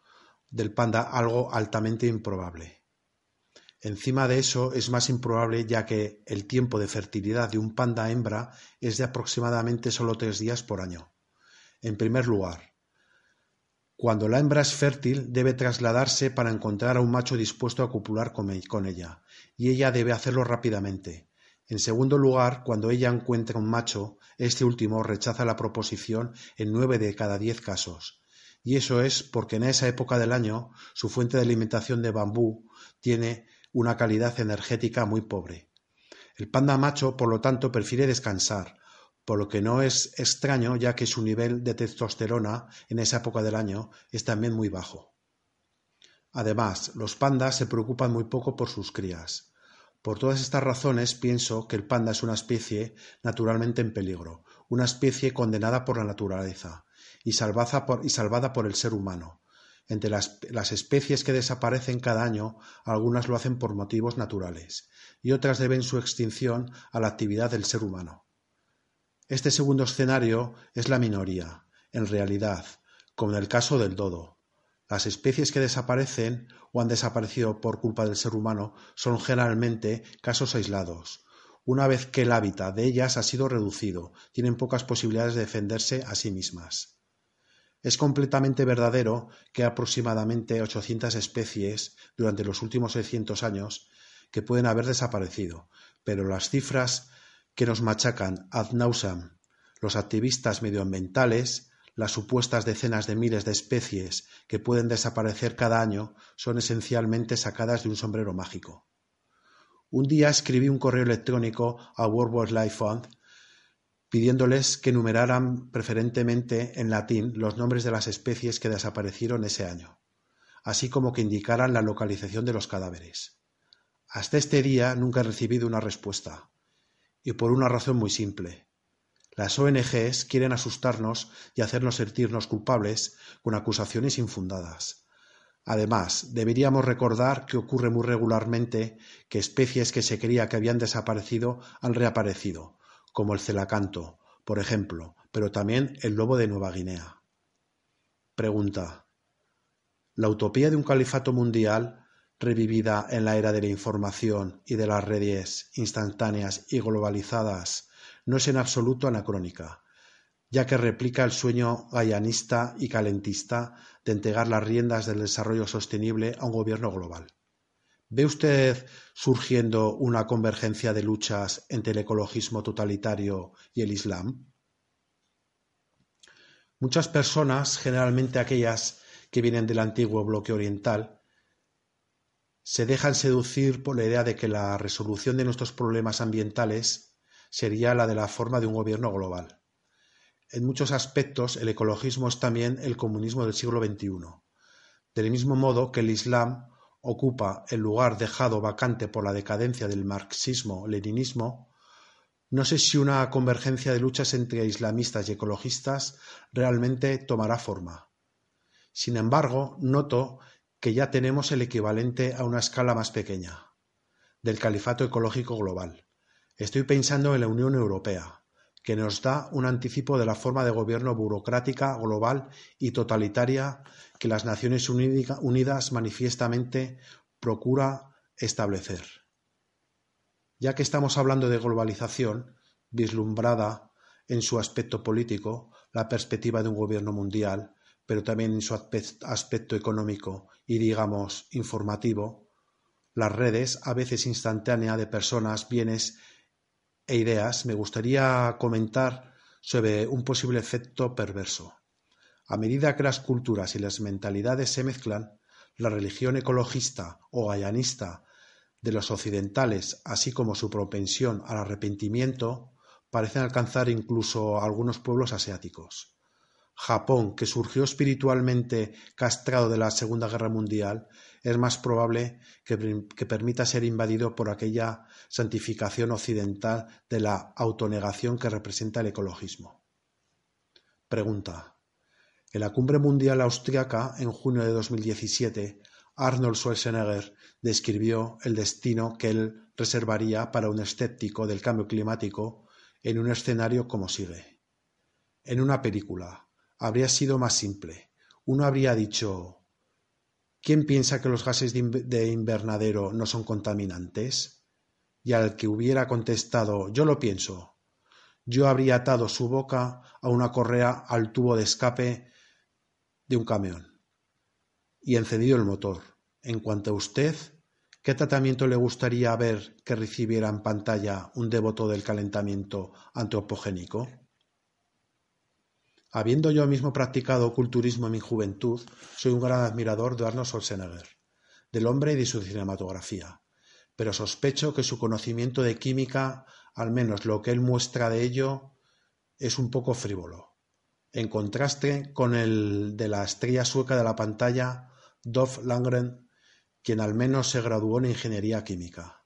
del panda algo altamente improbable. Encima de eso es más improbable ya que el tiempo de fertilidad de un panda hembra es de aproximadamente solo tres días por año. En primer lugar, cuando la hembra es fértil debe trasladarse para encontrar a un macho dispuesto a copular con ella, y ella debe hacerlo rápidamente. En segundo lugar, cuando ella encuentra un macho, este último rechaza la proposición en nueve de cada diez casos, y eso es porque en esa época del año su fuente de alimentación de bambú tiene una calidad energética muy pobre. El panda macho, por lo tanto, prefiere descansar, por lo que no es extraño ya que su nivel de testosterona en esa época del año es también muy bajo. Además, los pandas se preocupan muy poco por sus crías. Por todas estas razones pienso que el panda es una especie naturalmente en peligro, una especie condenada por la naturaleza, y salvada por, el ser humano. Entre las, las especies que desaparecen cada año, algunas lo hacen por motivos naturales y otras deben su extinción a la actividad del ser humano. Este segundo escenario es la minoría, en realidad, como en el caso del dodo. Las especies que desaparecen o han desaparecido por culpa del ser humano son generalmente casos aislados. Una vez que el hábitat de ellas ha sido reducido, tienen pocas posibilidades de defenderse a sí mismas. Es completamente verdadero que hay aproximadamente 800 especies durante los últimos 600 años que pueden haber desaparecido, pero las cifras que nos machacan ad nauseam los activistas medioambientales, las supuestas decenas de miles de especies que pueden desaparecer cada año son esencialmente sacadas de un sombrero mágico. Un día escribí un correo electrónico a World Wildlife Fund pidiéndoles que numeraran preferentemente en latín los nombres de las especies que desaparecieron ese año, así como que indicaran la localización de los cadáveres. Hasta este día nunca he recibido una respuesta, y por una razón muy simple. Las ONGs quieren asustarnos y hacernos sentirnos culpables con acusaciones infundadas. Además, deberíamos recordar que ocurre muy regularmente que especies que se creía que habían desaparecido han reaparecido, como el celacanto, por ejemplo, pero también el lobo de Nueva Guinea. Pregunta. ¿La utopía de un califato mundial, revivida en la era de la información y de las redes instantáneas y globalizadas, no es en absoluto anacrónica, ya que replica el sueño gallanista y calentista de entregar las riendas del desarrollo sostenible a un gobierno global? ¿Ve usted surgiendo una convergencia de luchas entre el ecologismo totalitario y el Islam? Muchas personas, generalmente aquellas que vienen del antiguo bloque oriental, se dejan seducir por la idea de que la resolución de nuestros problemas ambientales sería la de la forma de un gobierno global. En muchos aspectos, el ecologismo es también el comunismo del siglo XXI. Del mismo modo que el Islam ocupa el lugar dejado vacante por la decadencia del marxismo-leninismo, no sé si una convergencia de luchas entre islamistas y ecologistas realmente tomará forma. Sin embargo, noto que ya tenemos el equivalente a una escala más pequeña, del califato ecológico global. Estoy pensando en la Unión Europea, que nos da un anticipo de la forma de gobierno burocrática, global y totalitaria que las Naciones Unidas manifiestamente procura establecer. Ya que estamos hablando de globalización, vislumbrada en su aspecto político, la perspectiva de un gobierno mundial, pero también en su aspecto económico y, digamos, informativo, las redes, a veces instantánea, de personas, bienes e ideas, me gustaría comentar sobre un posible efecto perverso. A medida que las culturas y las mentalidades se mezclan, la religión ecologista o gallanista de los occidentales, así como su propensión al arrepentimiento, parecen alcanzar incluso algunos pueblos asiáticos. Japón, que surgió espiritualmente castrado de la Segunda Guerra Mundial, es más probable que, permita ser invadido por aquella santificación occidental de la autonegación que representa el ecologismo. Pregunta. En la cumbre mundial austriaca, en junio de 2017, Arnold Schwarzenegger describió el destino que él reservaría para un escéptico del cambio climático en un escenario como sigue. En una película, habría sido más simple. Uno habría dicho ¿Quién piensa que los gases de invernadero no son contaminantes? Y al que hubiera contestado Yo lo pienso, yo habría atado su boca a una correa al tubo de escape de un camión y encendido el motor. En cuanto a usted, ¿qué tratamiento le gustaría ver que recibiera en pantalla un devoto del calentamiento antropogénico? Habiendo yo mismo practicado culturismo en mi juventud, soy un gran admirador de Arnold Schwarzenegger, del hombre y de su cinematografía, pero sospecho que su conocimiento de química, al menos lo que él muestra de ello, es un poco frívolo, en contraste con el de la estrella sueca de la pantalla, Dolph Langren, quien al menos se graduó en ingeniería química.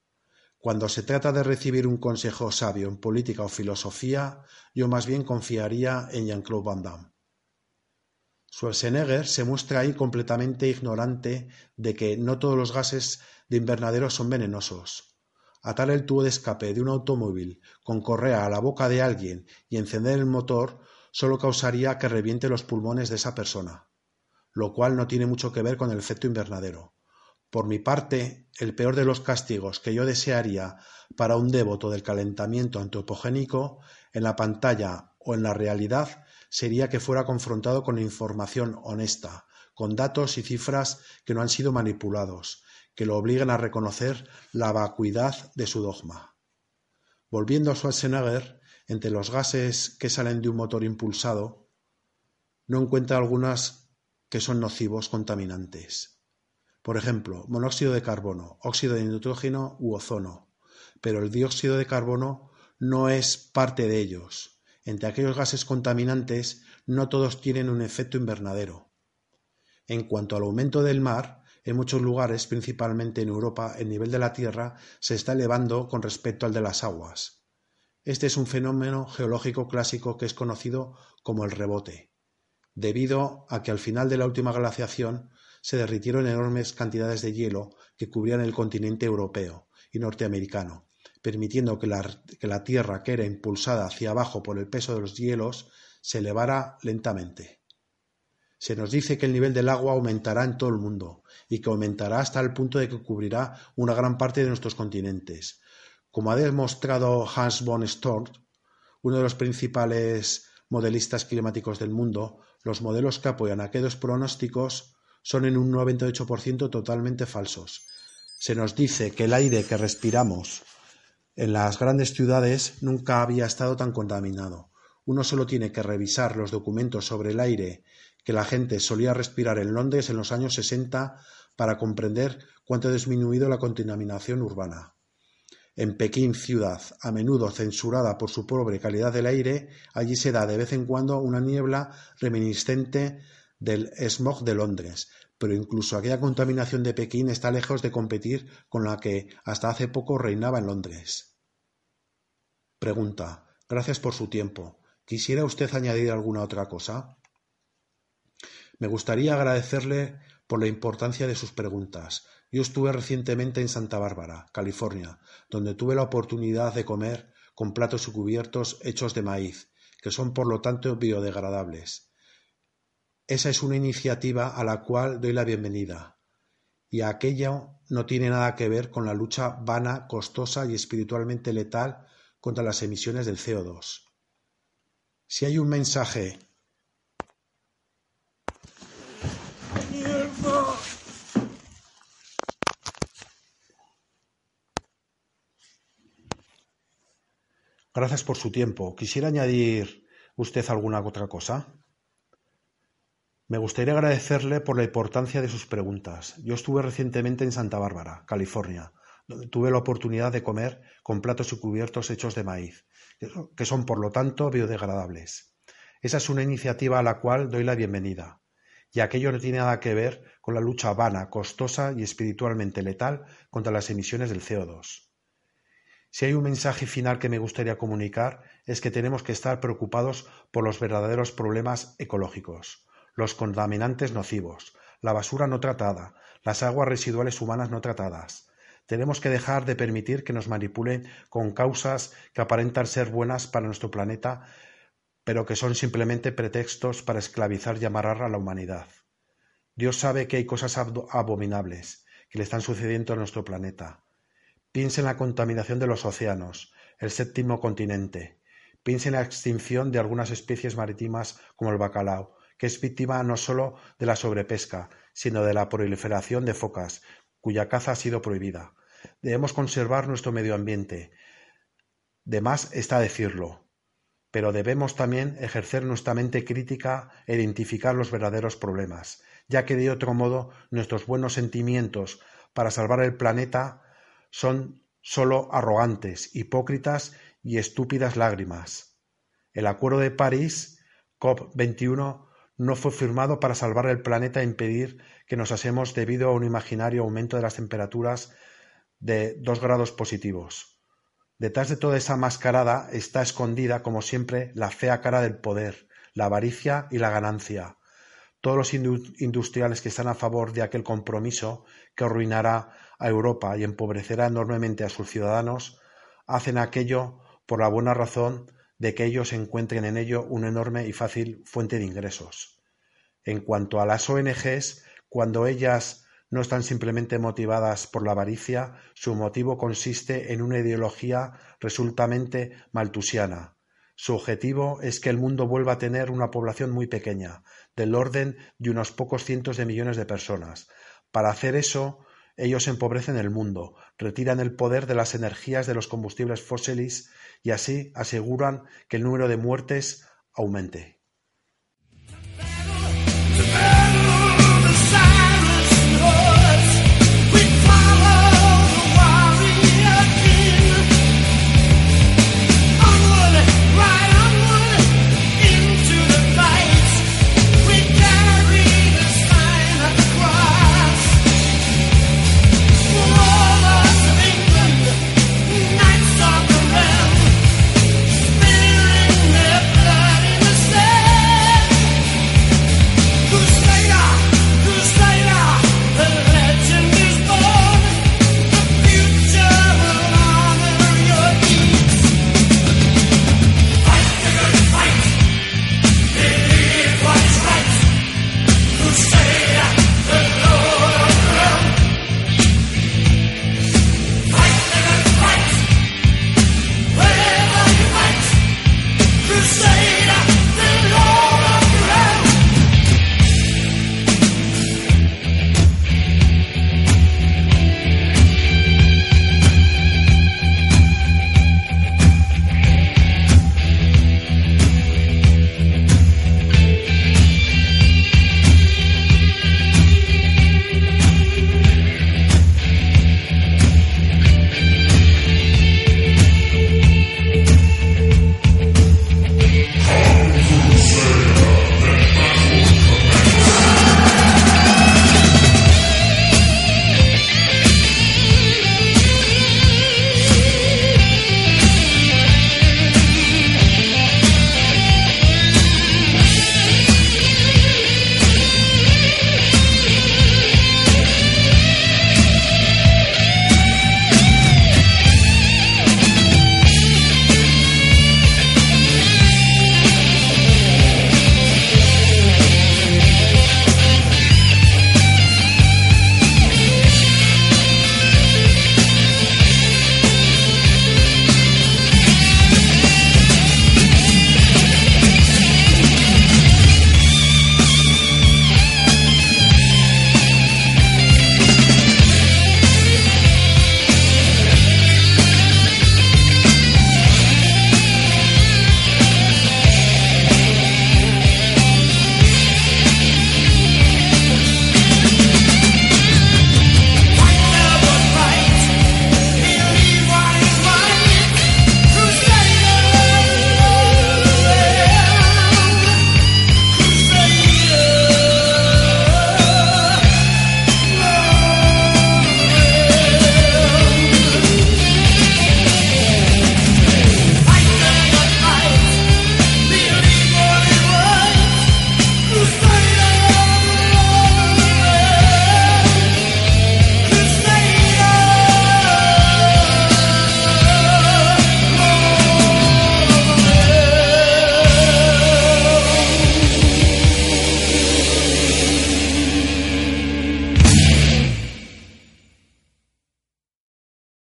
Cuando se trata de recibir un consejo sabio en política o filosofía, yo más bien confiaría en Jean-Claude Van Damme. Schwarzenegger se muestra ahí completamente ignorante de que no todos los gases de invernadero son venenosos. Atar el tubo de escape de un automóvil con correa a la boca de alguien y encender el motor solo causaría que reviente los pulmones de esa persona, lo cual no tiene mucho que ver con el efecto invernadero. Por mi parte, el peor de los castigos que yo desearía para un devoto del calentamiento antropogénico, en la pantalla o en la realidad, sería que fuera confrontado con información honesta, con datos y cifras que no han sido manipulados, que lo obliguen a reconocer la vacuidad de su dogma. Volviendo a Schwarzenegger, entre los gases que salen de un motor impulsado, no encuentra algunas que son nocivos contaminantes. Por ejemplo, monóxido de carbono, óxido de nitrógeno u ozono. Pero el dióxido de carbono no es parte de ellos. Entre aquellos gases contaminantes, no todos tienen un efecto invernadero. En cuanto al aumento del mar, en muchos lugares, principalmente en Europa, el nivel de la Tierra se está elevando con respecto al de las aguas. Este es un fenómeno geológico clásico que es conocido como el rebote, debido a que al final de la última glaciación se derritieron enormes cantidades de hielo que cubrían el continente europeo y norteamericano, permitiendo que la, Tierra, que era impulsada hacia abajo por el peso de los hielos, se elevara lentamente. Se nos dice que el nivel del agua aumentará en todo el mundo y que aumentará hasta el punto de que cubrirá una gran parte de nuestros continentes. Como ha demostrado Hans von Storch, uno de los principales modelistas climáticos del mundo, los modelos que apoyan aquellos pronósticos son en un 98% totalmente falsos. Se nos dice que el aire que respiramos en las grandes ciudades nunca había estado tan contaminado. Uno solo tiene que revisar los documentos sobre el aire que la gente solía respirar en Londres en los años 60 para comprender cuánto ha disminuido la contaminación urbana. En Pekín, ciudad a menudo censurada por su pobre calidad del aire, allí se da de vez en cuando una niebla reminiscente del smog de Londres, pero incluso aquella contaminación de Pekín está lejos de competir con la que hasta hace poco reinaba en Londres. Pregunta. Gracias por su tiempo. ¿Quisiera usted añadir alguna otra cosa? Me gustaría agradecerle por la importancia de sus preguntas. Yo estuve recientemente en Santa Bárbara, California, donde tuve la oportunidad de comer con platos y cubiertos hechos de maíz, que son por lo tanto biodegradables. Esa es una iniciativa a la cual doy la bienvenida, y aquello no tiene nada que ver con la lucha vana, costosa y espiritualmente letal contra las emisiones del CO2. Si hay un mensaje Gracias por su tiempo. ¿Quisiera añadir usted alguna otra cosa? Me gustaría agradecerle por la importancia de sus preguntas. Yo estuve recientemente en Santa Bárbara, California, donde tuve la oportunidad de comer con platos y cubiertos hechos de maíz, que son por lo tanto biodegradables. Esa es una iniciativa a la cual doy la bienvenida, y aquello no tiene nada que ver con la lucha vana, costosa y espiritualmente letal contra las emisiones del CO2. Si hay un mensaje final que me gustaría comunicar es que tenemos que estar preocupados por los verdaderos problemas ecológicos los contaminantes nocivos, la basura no tratada, las aguas residuales humanas no tratadas. Tenemos que dejar de permitir que nos manipulen con causas que aparentan ser buenas para nuestro planeta, pero que son simplemente pretextos para esclavizar y amarrar a la humanidad. Dios sabe que hay cosas abominables que le están sucediendo a nuestro planeta. Piense en la contaminación de los océanos, el séptimo continente. Piense en la extinción de algunas especies marítimas como el bacalao, que es víctima no solo de la sobrepesca, sino de la proliferación de focas, cuya caza ha sido prohibida. Debemos conservar nuestro medio ambiente. De más está decirlo, pero debemos también ejercer nuestra mente crítica e identificar los verdaderos problemas, ya que de otro modo nuestros buenos sentimientos para salvar el planeta son sólo arrogantes, hipócritas y estúpidas lágrimas. El Acuerdo de París, COP21, no fue firmado para salvar el planeta e impedir que nos asemos debido a un imaginario aumento de las temperaturas de dos grados positivos. Detrás de toda esa mascarada está escondida, como siempre, la fea cara del poder, la avaricia y la ganancia. Todos los industriales que están a favor de aquel compromiso que arruinará a Europa y empobrecerá enormemente a sus ciudadanos, hacen aquello por la buena razón de que ellos encuentren en ello una enorme y fácil fuente de ingresos. En cuanto a las ONGs, cuando ellas no están simplemente motivadas por la avaricia, su motivo consiste en una ideología resultamente maltusiana. Su objetivo es que el mundo vuelva a tener una población muy pequeña, del orden de unos pocos cientos de millones de personas. Para hacer eso, ellos empobrecen el mundo, retiran el poder de las energías de los combustibles fósiles y así aseguran que el número de muertes aumente.